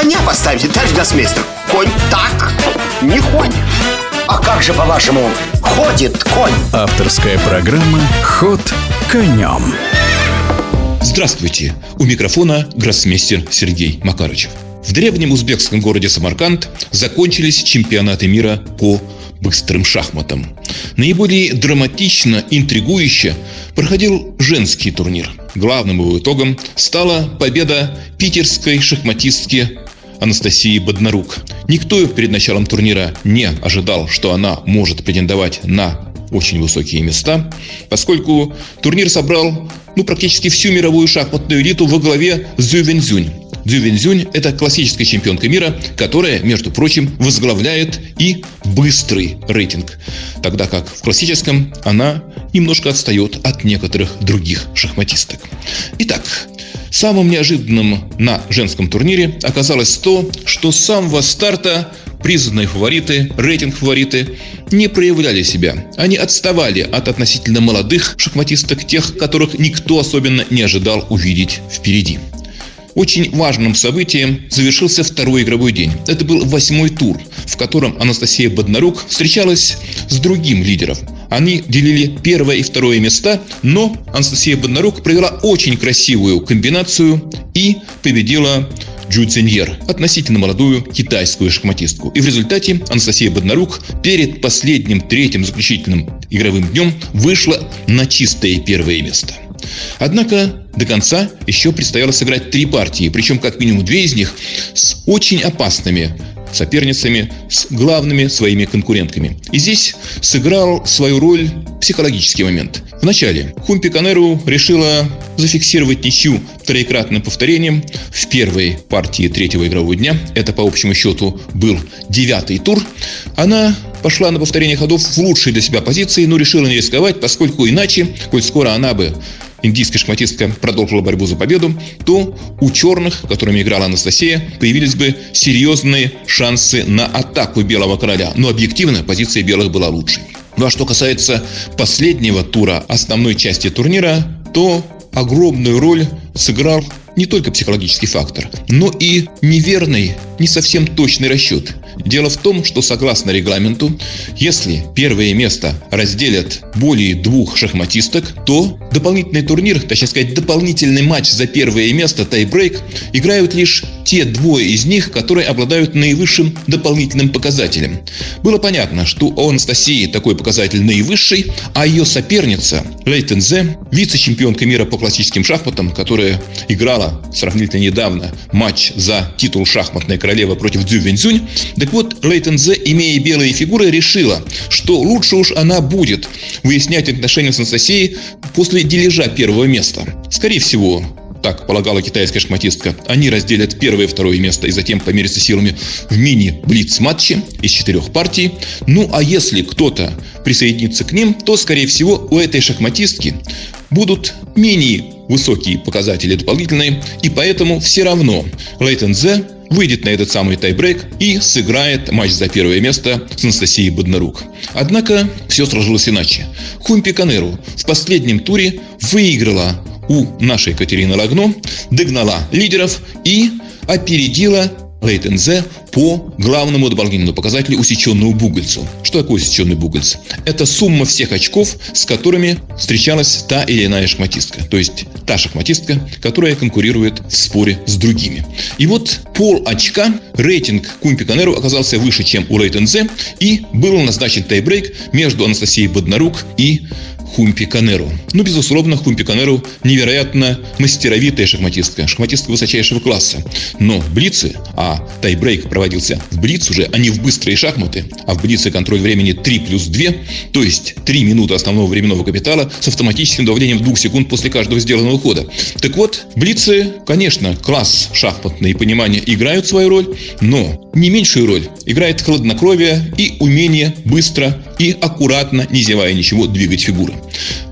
коня поставите, товарищ гроссмейстер Конь так не ходит А как же, по-вашему, ходит конь? Авторская программа «Ход конем» Здравствуйте! У микрофона гроссмейстер Сергей Макарычев. В древнем узбекском городе Самарканд закончились чемпионаты мира по быстрым шахматам. Наиболее драматично, интригующе проходил женский турнир. Главным его итогом стала победа питерской шахматистки Анастасии Боднарук. Никто перед началом турнира не ожидал, что она может претендовать на очень высокие места, поскольку турнир собрал ну, практически всю мировую шахматную элиту во главе с Зю Вензюнь. Это классическая чемпионка мира, которая, между прочим, возглавляет и быстрый рейтинг, тогда как в классическом она немножко отстает от некоторых других шахматисток. Итак, самым неожиданным на женском турнире оказалось то, что с самого старта признанные фавориты, рейтинг-фавориты не проявляли себя. Они отставали от относительно молодых шахматисток, тех, которых никто особенно не ожидал увидеть впереди. Очень важным событием завершился второй игровой день. Это был восьмой тур, в котором Анастасия Боднарук встречалась с другим лидером. Они делили первое и второе места, но Анастасия Боднарук провела очень красивую комбинацию и победила Джу Циньер, относительно молодую китайскую шахматистку. И в результате Анастасия Боднарук перед последним третьим заключительным игровым днем вышла на чистое первое место – Однако до конца еще предстояло сыграть три партии, причем как минимум две из них с очень опасными соперницами, с главными своими конкурентками. И здесь сыграл свою роль психологический момент. Вначале Хумпи Канеру решила зафиксировать ничью троекратным повторением в первой партии третьего игрового дня. Это по общему счету был девятый тур. Она пошла на повторение ходов в лучшей для себя позиции, но решила не рисковать, поскольку иначе, коль скоро она бы индийская шахматистка продолжила борьбу за победу, то у черных, которыми играла Анастасия, появились бы серьезные шансы на атаку белого короля. Но объективно позиция белых была лучшей. Ну а что касается последнего тура основной части турнира, то огромную роль сыграл не только психологический фактор, но и неверный, не совсем точный расчет. Дело в том, что согласно регламенту, если первое место разделят более двух шахматисток, то дополнительный турнир, точнее сказать, дополнительный матч за первое место, тайбрейк, играют лишь те двое из них, которые обладают наивысшим дополнительным показателем. Было понятно, что у Анастасии такой показатель наивысший, а ее соперница Лейтен Зе, вице-чемпионка мира по классическим шахматам, которая играла сравнительно недавно матч за титул шахматной королевы против Дзю Вензюнь, так вот, Лейтен Зе, имея белые фигуры, решила, что лучше уж она будет выяснять отношения с Анастасией после дележа первого места. Скорее всего, так полагала китайская шахматистка, они разделят первое и второе место и затем померятся силами в мини-блиц-матче из четырех партий. Ну а если кто-то присоединится к ним, то, скорее всего, у этой шахматистки будут менее высокие показатели дополнительные, и поэтому все равно Лейтен Зе выйдет на этот самый тайбрейк и сыграет матч за первое место с Анастасией Боднарук. Однако все сложилось иначе. Хумпи Канеру в последнем туре выиграла у нашей Катерины Лагно, догнала лидеров и опередила Лейтензе по главному дополнительному показателю усеченному бугольцу. Что такое усеченный бугольц? Это сумма всех очков, с которыми встречалась та или иная шахматистка. То есть та шахматистка, которая конкурирует в споре с другими. И вот пол очка рейтинг Кумпи Канеру оказался выше, чем у Лейтензе, и был назначен тайбрейк между Анастасией Боднарук и Хумпи Канеру. Ну, безусловно, Хумпи Канеру невероятно мастеровитая шахматистка, шахматистка высочайшего класса. Но в Блице, а тайбрейк проводился в Блиц уже, а не в быстрые шахматы, а в Блице контроль времени 3 плюс 2, то есть 3 минуты основного временного капитала с автоматическим давлением 2 секунд после каждого сделанного хода. Так вот, Блицы, конечно, класс шахматные понимания играют свою роль, но не меньшую роль играет хладнокровие и умение быстро и аккуратно, не зевая ничего, двигать фигуры.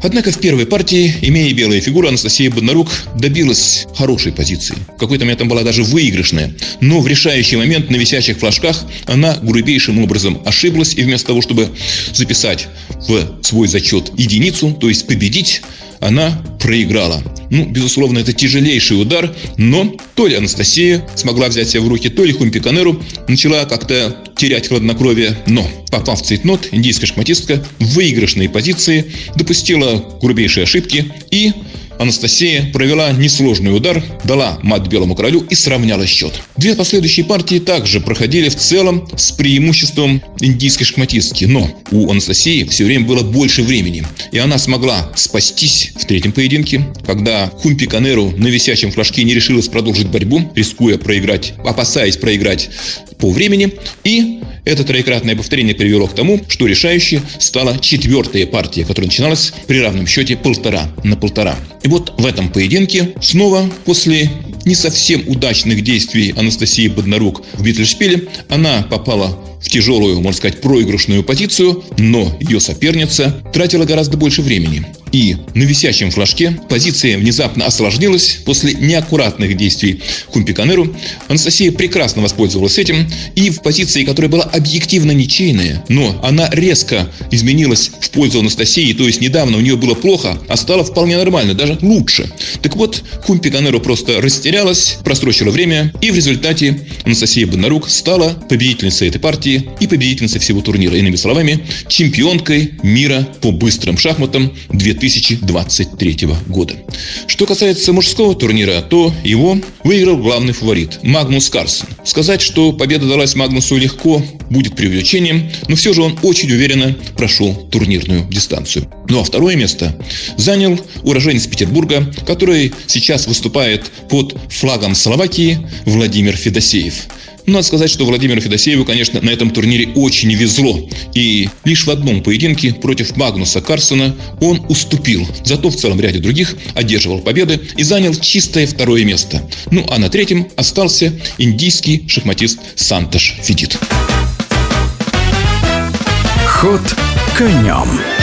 Однако в первой партии, имея белые фигуры, Анастасия Боднарук добилась хорошей позиции. В какой-то момент она была даже выигрышная. Но в решающий момент на висящих флажках она грубейшим образом ошиблась. И вместо того, чтобы записать в свой зачет единицу, то есть победить, она проиграла. Ну, безусловно, это тяжелейший удар, но то ли Анастасия смогла взять себя в руки, то ли Хумпиканеру начала как-то терять хладнокровие, но, попав в цейтнот, индийская шахматистка в выигрышной позиции допустила грубейшие ошибки и Анастасия провела несложный удар, дала мат белому королю и сравняла счет. Две последующие партии также проходили в целом с преимуществом индийской шахматистки, но у Анастасии все время было больше времени, и она смогла спастись в третьем поединке, когда Хумпи Канеру на висячем флажке не решилась продолжить борьбу, рискуя проиграть, опасаясь проиграть по времени, и это троекратное повторение привело к тому, что решающей стала четвертая партия, которая начиналась при равном счете полтора на полтора. И вот в этом поединке снова после не совсем удачных действий Анастасии Боднарук в миттельшпиле она попала в тяжелую, можно сказать, проигрышную позицию, но ее соперница тратила гораздо больше времени. И на висящем флажке позиция внезапно осложнилась после неаккуратных действий Хампи Конеру. Анастасия прекрасно воспользовалась этим, и в позиции, которая была объективно ничейная, но она резко изменилась в пользу Анастасии, то есть недавно у нее было плохо, а стало вполне нормально, даже лучше. Так вот, Хампи Конеру просто растерялась, просрочила время, и в результате Анастасия Боднарук стала победительницей этой партии и победительницей всего турнира. Иными словами, чемпионкой мира по быстрым шахматам 2023 года. Что касается мужского турнира, то его выиграл главный фаворит Магнус Карлсен. Сказать, что победа далась Магнусу легко, будет преувеличением, но все же он очень уверенно прошел турнирную дистанцию. Ну а второе место занял уроженец Петербурга, который сейчас выступает под флагом Словакии Владимир Федосеев. Надо сказать, что Владимиру Федосееву, конечно, на этом турнире очень везло. И лишь в одном поединке против Магнуса Карсона он уступил. Зато в целом ряде других одерживал победы и занял чистое второе место. Ну а на третьем остался индийский шахматист Санташ Федит. Ход конем.